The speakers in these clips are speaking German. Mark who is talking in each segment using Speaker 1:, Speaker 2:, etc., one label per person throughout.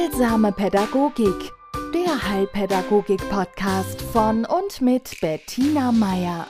Speaker 1: Heilsame Pädagogik, der Heilpädagogik-Podcast von und mit Bettina Meier.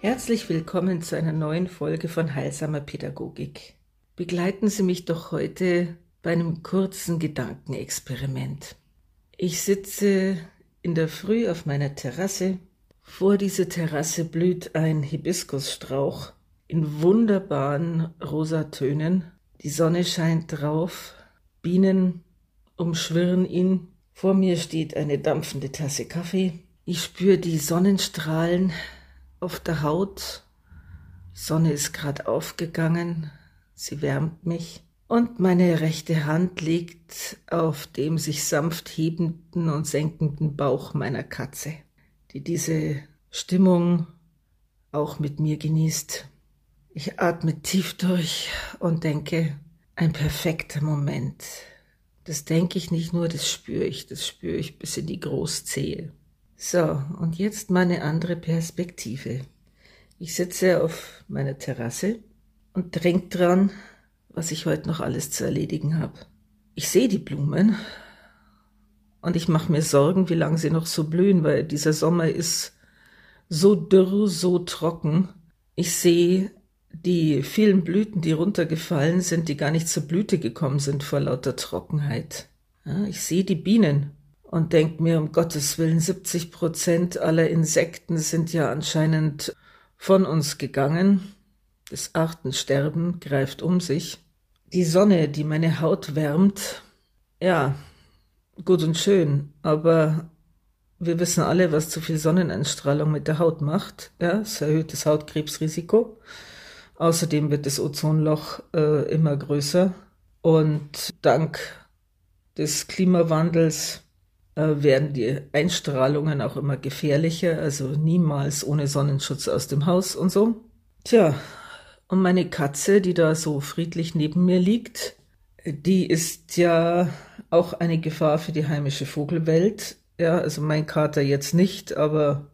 Speaker 2: Herzlich willkommen zu einer neuen Folge von Heilsamer Pädagogik. Begleiten Sie mich doch heute bei einem kurzen Gedankenexperiment. Ich sitze in der Früh auf meiner Terrasse. Vor dieser Terrasse blüht ein Hibiskusstrauch in wunderbaren Rosatönen. Die Sonne scheint drauf, Bienen umschwirren ihn. Vor mir steht eine dampfende Tasse Kaffee. Ich spüre die Sonnenstrahlen auf der Haut. Die Sonne ist gerade aufgegangen. Sie wärmt mich. Und meine rechte Hand liegt auf dem sich sanft hebenden und senkenden Bauch meiner Katze, die diese Stimmung auch mit mir genießt. Ich atme tief durch und denke, ein perfekter Moment. Das denke ich nicht nur, das spüre ich, das spüre ich bis in die Großzehe. So, und jetzt meine andere Perspektive. Ich sitze auf meiner Terrasse und denk dran, was ich heute noch alles zu erledigen habe. Ich sehe die Blumen und ich mache mir Sorgen, wie lange sie noch so blühen, weil dieser Sommer ist so dürr, so trocken. Ich sehe die vielen Blüten, die runtergefallen sind, die gar nicht zur Blüte gekommen sind vor lauter Trockenheit. Ja, ich sehe die Bienen und denke mir, um Gottes Willen, 70 Prozent aller Insekten sind ja anscheinend von uns gegangen. Das Artensterben greift um sich. Die Sonne, die meine Haut wärmt, ja, gut und schön, aber wir wissen alle, was zu viel Sonneneinstrahlung mit der Haut macht. Ja, es erhöht das Hautkrebsrisiko. Außerdem wird das Ozonloch äh, immer größer und dank des Klimawandels äh, werden die Einstrahlungen auch immer gefährlicher, also niemals ohne Sonnenschutz aus dem Haus und so. Tja, und meine Katze, die da so friedlich neben mir liegt, die ist ja auch eine Gefahr für die heimische Vogelwelt. Ja, also mein Kater jetzt nicht, aber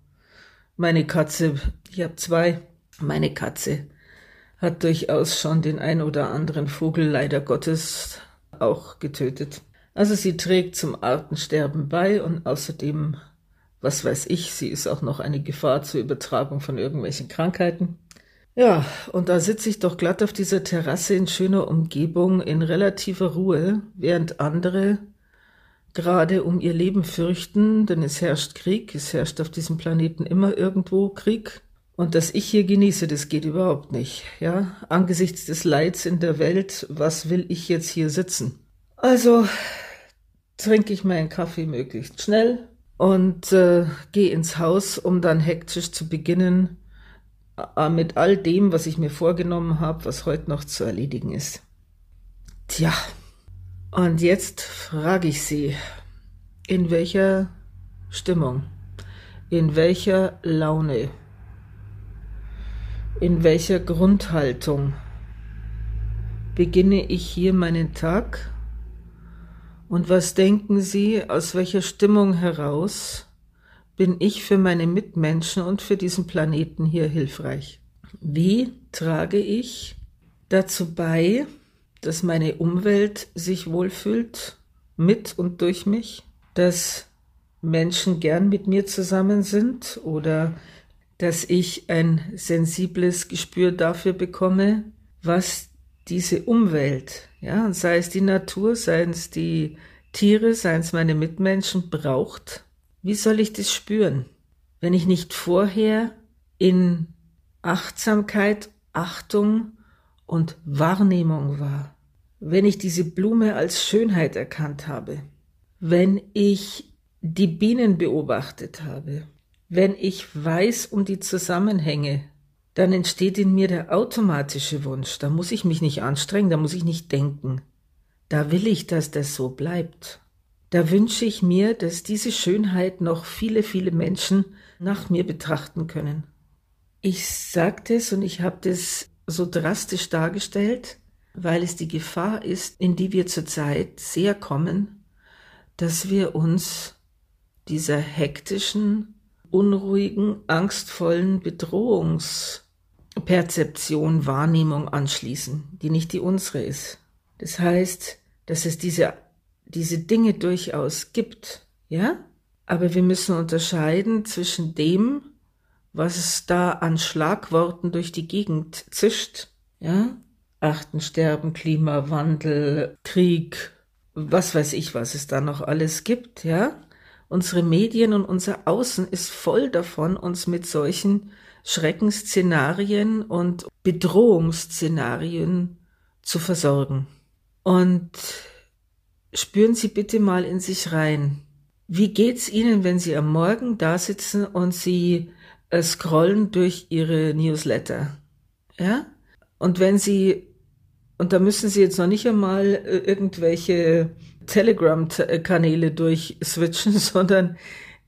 Speaker 2: meine Katze, ich habe zwei, meine Katze hat durchaus schon den ein oder anderen Vogel leider Gottes auch getötet. Also sie trägt zum Artensterben bei und außerdem, was weiß ich, sie ist auch noch eine Gefahr zur Übertragung von irgendwelchen Krankheiten. Ja, und da sitze ich doch glatt auf dieser Terrasse in schöner Umgebung in relativer Ruhe, während andere gerade um ihr Leben fürchten, denn es herrscht Krieg, es herrscht auf diesem Planeten immer irgendwo Krieg. Und dass ich hier genieße, das geht überhaupt nicht. Ja, angesichts des Leids in der Welt, was will ich jetzt hier sitzen? Also trinke ich meinen Kaffee möglichst schnell und äh, gehe ins Haus, um dann hektisch zu beginnen äh, mit all dem, was ich mir vorgenommen habe, was heute noch zu erledigen ist. Tja, und jetzt frage ich Sie, in welcher Stimmung, in welcher Laune in welcher Grundhaltung beginne ich hier meinen Tag? Und was denken Sie, aus welcher Stimmung heraus bin ich für meine Mitmenschen und für diesen Planeten hier hilfreich? Wie trage ich dazu bei, dass meine Umwelt sich wohlfühlt, mit und durch mich, dass Menschen gern mit mir zusammen sind oder dass ich ein sensibles Gespür dafür bekomme, was diese Umwelt, ja, sei es die Natur, seien es die Tiere, seien es meine Mitmenschen, braucht. Wie soll ich das spüren, wenn ich nicht vorher in Achtsamkeit, Achtung und Wahrnehmung war? Wenn ich diese Blume als Schönheit erkannt habe? Wenn ich die Bienen beobachtet habe? Wenn ich weiß um die Zusammenhänge, dann entsteht in mir der automatische Wunsch. Da muss ich mich nicht anstrengen, da muss ich nicht denken. Da will ich, dass das so bleibt. Da wünsche ich mir, dass diese Schönheit noch viele, viele Menschen nach mir betrachten können. Ich sagte es und ich habe das so drastisch dargestellt, weil es die Gefahr ist, in die wir zurzeit sehr kommen, dass wir uns dieser hektischen, unruhigen, angstvollen Bedrohungsperzeption, Wahrnehmung anschließen, die nicht die unsere ist. Das heißt, dass es diese, diese Dinge durchaus gibt, ja? Aber wir müssen unterscheiden zwischen dem, was es da an Schlagworten durch die Gegend zischt, ja? Artensterben, Klimawandel, Krieg, was weiß ich, was es da noch alles gibt, ja? Unsere Medien und unser Außen ist voll davon, uns mit solchen Schreckensszenarien und Bedrohungsszenarien zu versorgen. Und spüren Sie bitte mal in sich rein. Wie geht's Ihnen, wenn Sie am Morgen da sitzen und Sie äh, scrollen durch Ihre Newsletter? Ja? Und wenn Sie, und da müssen Sie jetzt noch nicht einmal äh, irgendwelche Telegram-Kanäle durchswitchen, sondern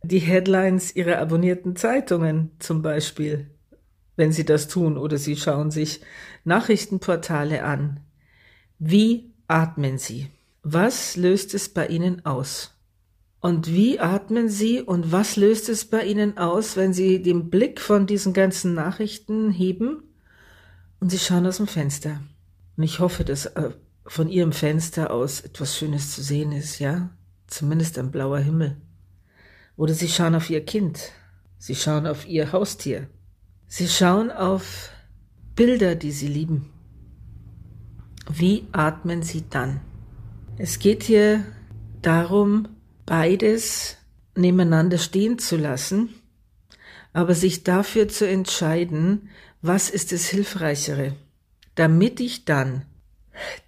Speaker 2: die Headlines Ihrer abonnierten Zeitungen zum Beispiel, wenn Sie das tun, oder Sie schauen sich Nachrichtenportale an. Wie atmen Sie? Was löst es bei Ihnen aus? Und wie atmen Sie und was löst es bei Ihnen aus, wenn Sie den Blick von diesen ganzen Nachrichten heben und Sie schauen aus dem Fenster? Und ich hoffe, dass äh, von Ihrem Fenster aus etwas Schönes zu sehen ist, ja? Zumindest ein blauer Himmel. Oder Sie schauen auf Ihr Kind. Sie schauen auf Ihr Haustier. Sie schauen auf Bilder, die Sie lieben. Wie atmen Sie dann? Es geht hier darum, beides nebeneinander stehen zu lassen, aber sich dafür zu entscheiden, was ist das Hilfreichere, damit ich dann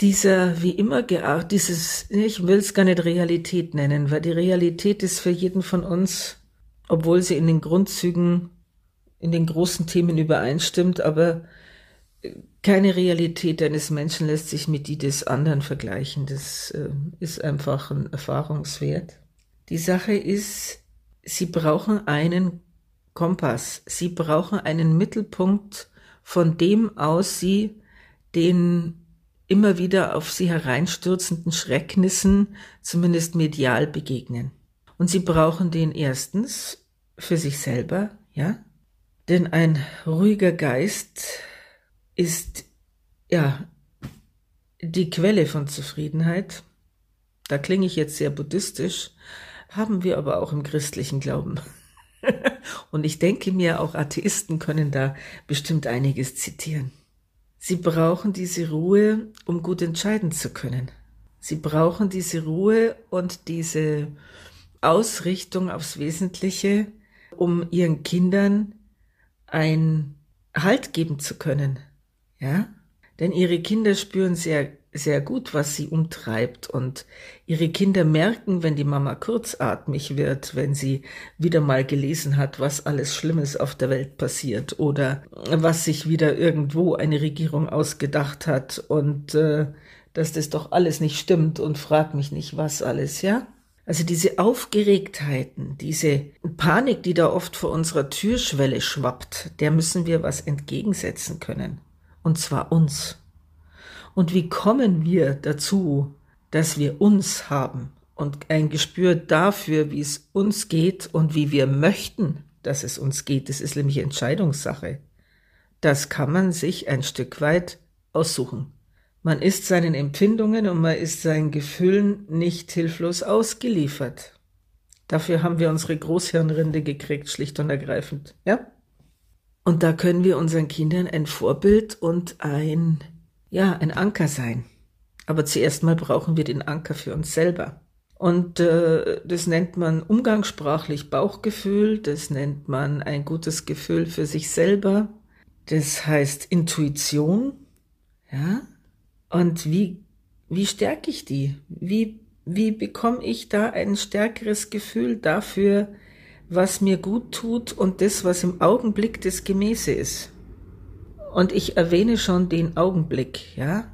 Speaker 2: dieser wie immer geart, dieses, ich will es gar nicht Realität nennen, weil die Realität ist für jeden von uns, obwohl sie in den Grundzügen, in den großen Themen übereinstimmt, aber keine Realität eines Menschen lässt sich mit die des anderen vergleichen. Das äh, ist einfach ein Erfahrungswert. Die Sache ist, sie brauchen einen Kompass. Sie brauchen einen Mittelpunkt, von dem aus sie den immer wieder auf sie hereinstürzenden Schrecknissen zumindest medial begegnen. Und sie brauchen den erstens für sich selber, ja? Denn ein ruhiger Geist ist ja die Quelle von Zufriedenheit. Da klinge ich jetzt sehr buddhistisch, haben wir aber auch im christlichen Glauben. Und ich denke mir, auch Atheisten können da bestimmt einiges zitieren. Sie brauchen diese Ruhe, um gut entscheiden zu können. Sie brauchen diese Ruhe und diese Ausrichtung aufs Wesentliche, um ihren Kindern ein Halt geben zu können. Ja? Denn ihre Kinder spüren sehr, sehr gut, was sie umtreibt und ihre Kinder merken, wenn die Mama kurzatmig wird, wenn sie wieder mal gelesen hat, was alles Schlimmes auf der Welt passiert oder was sich wieder irgendwo eine Regierung ausgedacht hat und äh, dass das doch alles nicht stimmt und frag mich nicht, was alles, ja? Also diese Aufgeregtheiten, diese Panik, die da oft vor unserer Türschwelle schwappt, der müssen wir was entgegensetzen können und zwar uns. Und wie kommen wir dazu, dass wir uns haben und ein Gespür dafür, wie es uns geht und wie wir möchten, dass es uns geht. Das ist nämlich Entscheidungssache. Das kann man sich ein Stück weit aussuchen. Man ist seinen Empfindungen und man ist seinen Gefühlen nicht hilflos ausgeliefert. Dafür haben wir unsere Großhirnrinde gekriegt, schlicht und ergreifend. Ja? Und da können wir unseren Kindern ein Vorbild und ein, ja, ein Anker sein. Aber zuerst mal brauchen wir den Anker für uns selber. Und äh, das nennt man umgangssprachlich Bauchgefühl, das nennt man ein gutes Gefühl für sich selber, das heißt Intuition, ja. Und wie, wie stärke ich die? Wie, wie bekomme ich da ein stärkeres Gefühl dafür, was mir gut tut und das, was im Augenblick das Gemäße ist. Und ich erwähne schon den Augenblick, ja?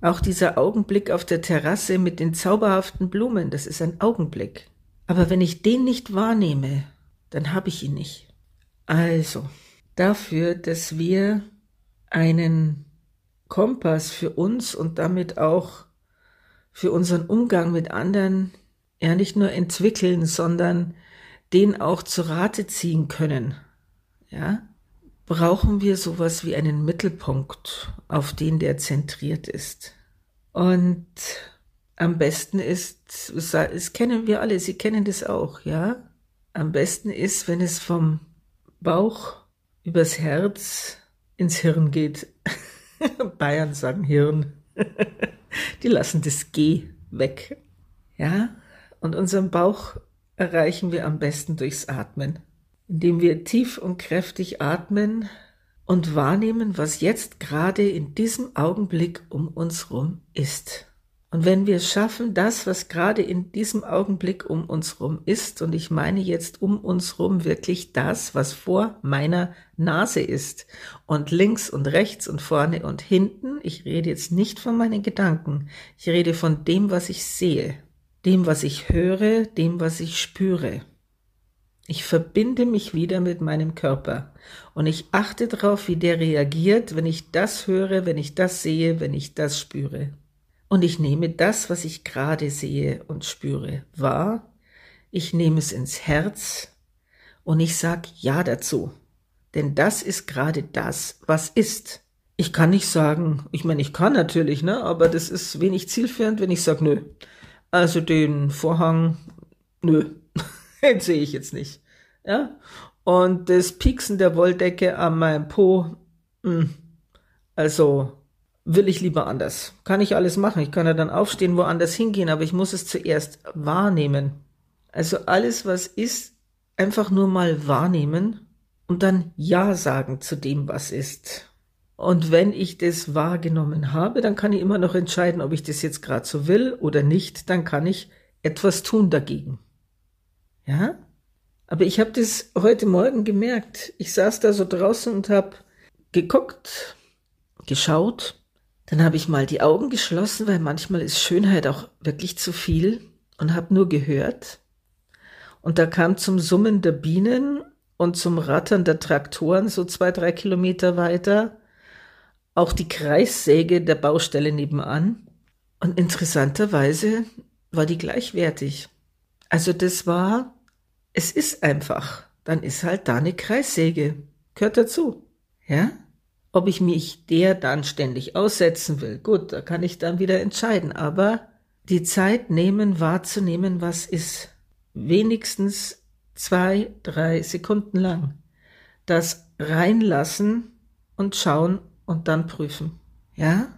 Speaker 2: Auch dieser Augenblick auf der Terrasse mit den zauberhaften Blumen, das ist ein Augenblick. Aber wenn ich den nicht wahrnehme, dann habe ich ihn nicht. Also, dafür, dass wir einen Kompass für uns und damit auch für unseren Umgang mit anderen ja nicht nur entwickeln, sondern den auch zu Rate ziehen können, ja, brauchen wir sowas wie einen Mittelpunkt, auf den der zentriert ist. Und am besten ist, das kennen wir alle, Sie kennen das auch, ja? Am besten ist, wenn es vom Bauch übers Herz ins Hirn geht. Bayern sagen Hirn. Die lassen das G weg. Ja? Und unseren Bauch erreichen wir am besten durchs Atmen, indem wir tief und kräftig atmen und wahrnehmen, was jetzt gerade in diesem Augenblick um uns rum ist. Und wenn wir schaffen, das, was gerade in diesem Augenblick um uns rum ist, und ich meine jetzt um uns rum wirklich das, was vor meiner Nase ist, und links und rechts und vorne und hinten, ich rede jetzt nicht von meinen Gedanken, ich rede von dem, was ich sehe, dem, was ich höre, dem, was ich spüre. Ich verbinde mich wieder mit meinem Körper und ich achte darauf, wie der reagiert, wenn ich das höre, wenn ich das sehe, wenn ich das spüre. Und ich nehme das, was ich gerade sehe und spüre, wahr. Ich nehme es ins Herz und ich sag Ja dazu. Denn das ist gerade das, was ist. Ich kann nicht sagen, ich meine, ich kann natürlich, ne, aber das ist wenig zielführend, wenn ich sage, nö. Also den Vorhang, nö, sehe ich jetzt nicht. Ja? Und das Pieksen der Wolldecke an meinem Po, mh, hm, also will ich lieber anders. Kann ich alles machen. Ich kann ja dann aufstehen, woanders hingehen, aber ich muss es zuerst wahrnehmen. Also alles, was ist, einfach nur mal wahrnehmen und dann Ja sagen zu dem, was ist. Und wenn ich das wahrgenommen habe, dann kann ich immer noch entscheiden, ob ich das jetzt gerade so will oder nicht. Dann kann ich etwas tun dagegen. Ja? Aber ich habe das heute Morgen gemerkt. Ich saß da so draußen und habe geguckt, geschaut dann habe ich mal die Augen geschlossen, weil manchmal ist Schönheit auch wirklich zu viel und habe nur gehört. Und da kam zum Summen der Bienen und zum Rattern der Traktoren so zwei, drei Kilometer weiter auch die Kreissäge der Baustelle nebenan. Und interessanterweise war die gleichwertig. Also das war, es ist einfach. Dann ist halt da eine Kreissäge. Gehört dazu. Ja? Ob ich mich der dann ständig aussetzen will, gut, da kann ich dann wieder entscheiden. Aber die Zeit nehmen, wahrzunehmen, was ist. Wenigstens zwei, drei Sekunden lang. Das reinlassen und schauen und dann prüfen. Ja?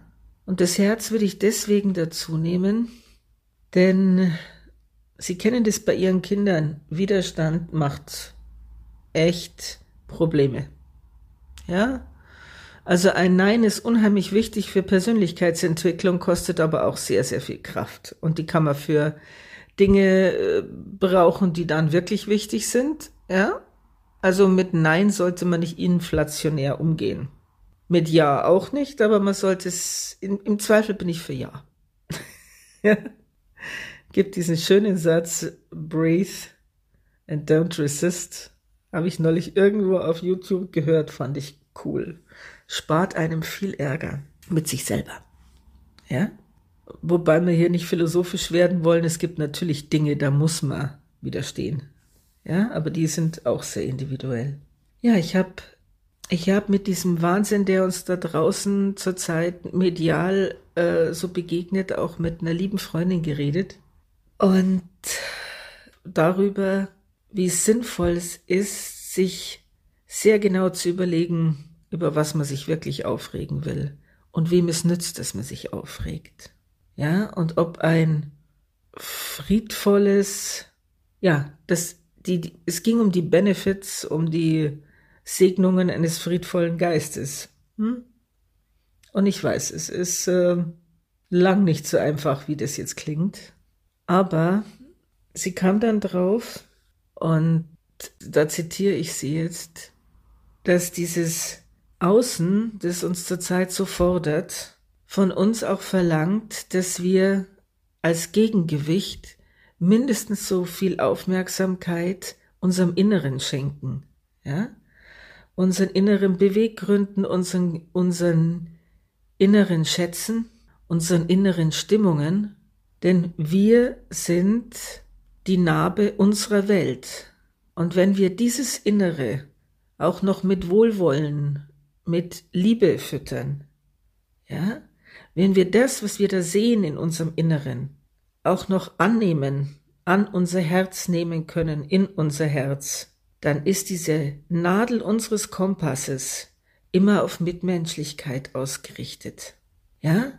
Speaker 2: Und das Herz würde ich deswegen dazu nehmen, denn Sie kennen das bei Ihren Kindern. Widerstand macht echt Probleme. Ja? Also ein Nein ist unheimlich wichtig für Persönlichkeitsentwicklung, kostet aber auch sehr, sehr viel Kraft. Und die kann man für Dinge äh, brauchen, die dann wirklich wichtig sind. Ja? Also mit Nein sollte man nicht inflationär umgehen. Mit Ja auch nicht, aber man sollte es, in, im Zweifel bin ich für Ja. ja? Gibt diesen schönen Satz, breathe and don't resist. Habe ich neulich irgendwo auf YouTube gehört, fand ich cool spart einem viel Ärger mit sich selber. Ja? Wobei wir hier nicht philosophisch werden wollen, es gibt natürlich Dinge, da muss man widerstehen. Ja, aber die sind auch sehr individuell. Ja, ich habe ich hab mit diesem Wahnsinn, der uns da draußen zurzeit medial äh, so begegnet, auch mit einer lieben Freundin geredet. Und darüber, wie sinnvoll es ist, sich sehr genau zu überlegen, über was man sich wirklich aufregen will und wem es nützt, dass man sich aufregt. Ja, und ob ein friedvolles, ja, das, die, es ging um die Benefits, um die Segnungen eines friedvollen Geistes. Hm? Und ich weiß, es ist äh, lang nicht so einfach, wie das jetzt klingt. Aber sie kam dann drauf und da zitiere ich sie jetzt, dass dieses Außen, das uns zurzeit so fordert, von uns auch verlangt, dass wir als Gegengewicht mindestens so viel Aufmerksamkeit unserem Inneren schenken, ja? Unseren inneren Beweggründen, unseren, unseren inneren Schätzen, unseren inneren Stimmungen, denn wir sind die Narbe unserer Welt. Und wenn wir dieses Innere auch noch mit Wohlwollen mit Liebe füttern. Ja? Wenn wir das, was wir da sehen in unserem Inneren, auch noch annehmen, an unser Herz nehmen können, in unser Herz, dann ist diese Nadel unseres Kompasses immer auf Mitmenschlichkeit ausgerichtet. Ja?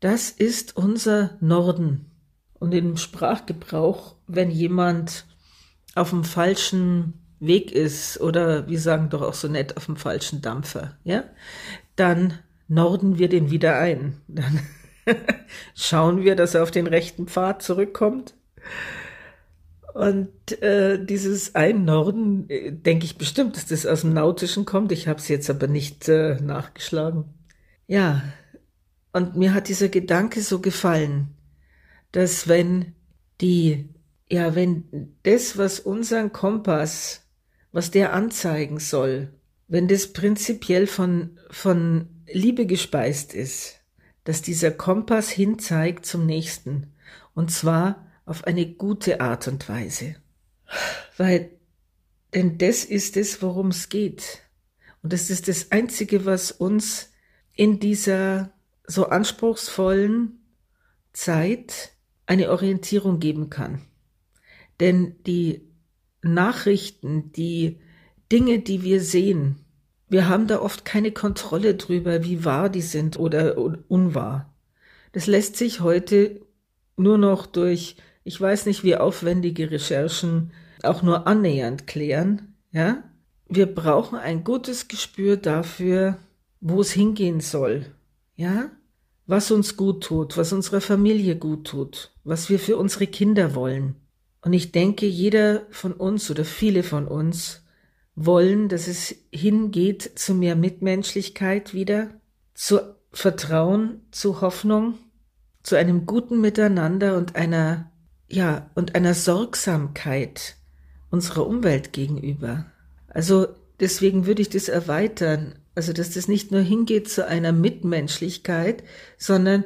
Speaker 2: Das ist unser Norden. Und im Sprachgebrauch, wenn jemand auf dem falschen Weg ist oder wir sagen doch auch so nett auf dem falschen Dampfer, ja, dann norden wir den wieder ein. Dann schauen wir, dass er auf den rechten Pfad zurückkommt. Und äh, dieses Einnorden, äh, denke ich bestimmt, dass das aus dem Nautischen kommt. Ich habe es jetzt aber nicht äh, nachgeschlagen. Ja, und mir hat dieser Gedanke so gefallen, dass wenn die, ja, wenn das, was unseren Kompass, was der anzeigen soll, wenn das prinzipiell von, von Liebe gespeist ist, dass dieser Kompass hinzeigt zum nächsten. Und zwar auf eine gute Art und Weise. Weil, denn das ist es, worum es geht. Und das ist das Einzige, was uns in dieser so anspruchsvollen Zeit eine Orientierung geben kann. Denn die Nachrichten, die Dinge, die wir sehen, wir haben da oft keine Kontrolle drüber, wie wahr die sind oder unwahr. Das lässt sich heute nur noch durch, ich weiß nicht, wie aufwendige Recherchen auch nur annähernd klären, ja? Wir brauchen ein gutes Gespür dafür, wo es hingehen soll, ja? Was uns gut tut, was unserer Familie gut tut, was wir für unsere Kinder wollen. Und ich denke, jeder von uns oder viele von uns wollen, dass es hingeht zu mehr Mitmenschlichkeit wieder, zu Vertrauen, zu Hoffnung, zu einem guten Miteinander und einer, ja, und einer Sorgsamkeit unserer Umwelt gegenüber. Also deswegen würde ich das erweitern, also dass das nicht nur hingeht zu einer Mitmenschlichkeit, sondern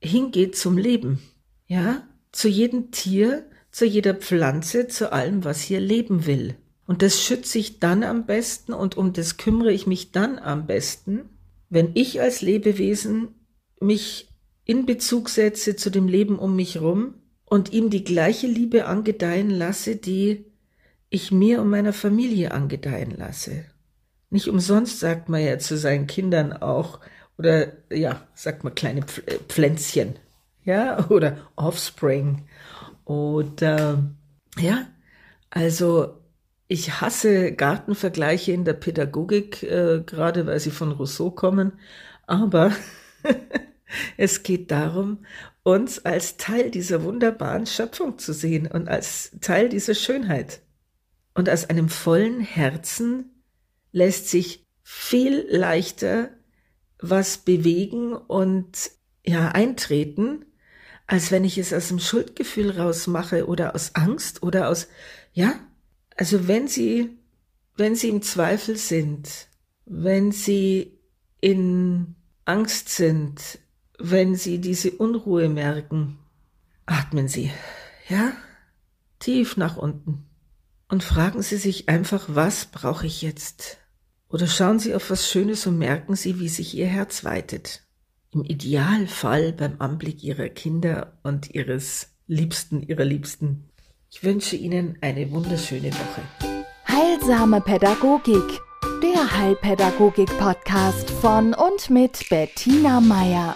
Speaker 2: hingeht zum Leben, ja, zu jedem Tier, zu jeder Pflanze, zu allem, was hier leben will. Und das schütze ich dann am besten und um das kümmere ich mich dann am besten, wenn ich als Lebewesen mich in Bezug setze zu dem Leben um mich rum und ihm die gleiche Liebe angedeihen lasse, die ich mir und meiner Familie angedeihen lasse. Nicht umsonst sagt man ja zu seinen Kindern auch, oder ja, sagt man kleine äh, Pflänzchen, ja, oder Offspring. Oder ja, also ich hasse Gartenvergleiche in der Pädagogik, äh, gerade weil sie von Rousseau kommen, aber es geht darum, uns als Teil dieser wunderbaren Schöpfung zu sehen und als Teil dieser Schönheit. Und aus einem vollen Herzen lässt sich viel leichter was bewegen und ja eintreten, als wenn ich es aus dem Schuldgefühl rausmache oder aus Angst oder aus ja also wenn Sie, wenn Sie im Zweifel sind, wenn Sie in Angst sind, wenn Sie diese Unruhe merken, atmen Sie, ja, tief nach unten und fragen Sie sich einfach, was brauche ich jetzt? Oder schauen Sie auf was Schönes und merken Sie, wie sich Ihr Herz weitet. Im Idealfall beim Anblick Ihrer Kinder und Ihres Liebsten, Ihrer Liebsten. Ich wünsche Ihnen eine wunderschöne Woche.
Speaker 1: Heilsame Pädagogik, der Heilpädagogik-Podcast von und mit Bettina Meier.